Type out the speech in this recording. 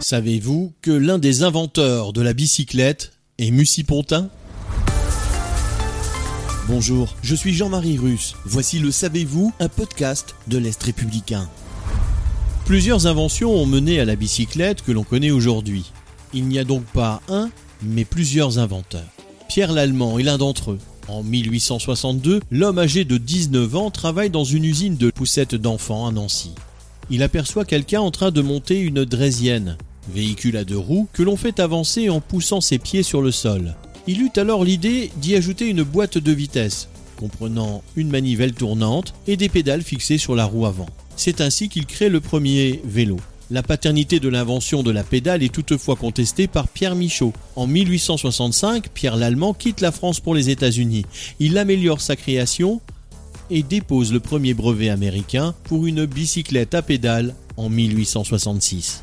Savez-vous que l'un des inventeurs de la bicyclette est Mussy Pontin? Bonjour, je suis Jean-Marie Russe. Voici le Savez-vous, un podcast de l'Est républicain. Plusieurs inventions ont mené à la bicyclette que l'on connaît aujourd'hui. Il n'y a donc pas un, mais plusieurs inventeurs. Pierre Lallemand est l'un d'entre eux. En 1862, l'homme âgé de 19 ans travaille dans une usine de poussettes d'enfants à Nancy. Il aperçoit quelqu'un en train de monter une draisienne, véhicule à deux roues que l'on fait avancer en poussant ses pieds sur le sol. Il eut alors l'idée d'y ajouter une boîte de vitesse, comprenant une manivelle tournante et des pédales fixées sur la roue avant. C'est ainsi qu'il crée le premier vélo. La paternité de l'invention de la pédale est toutefois contestée par Pierre Michaud. En 1865, Pierre Lallemand quitte la France pour les États-Unis. Il améliore sa création et dépose le premier brevet américain pour une bicyclette à pédale en 1866.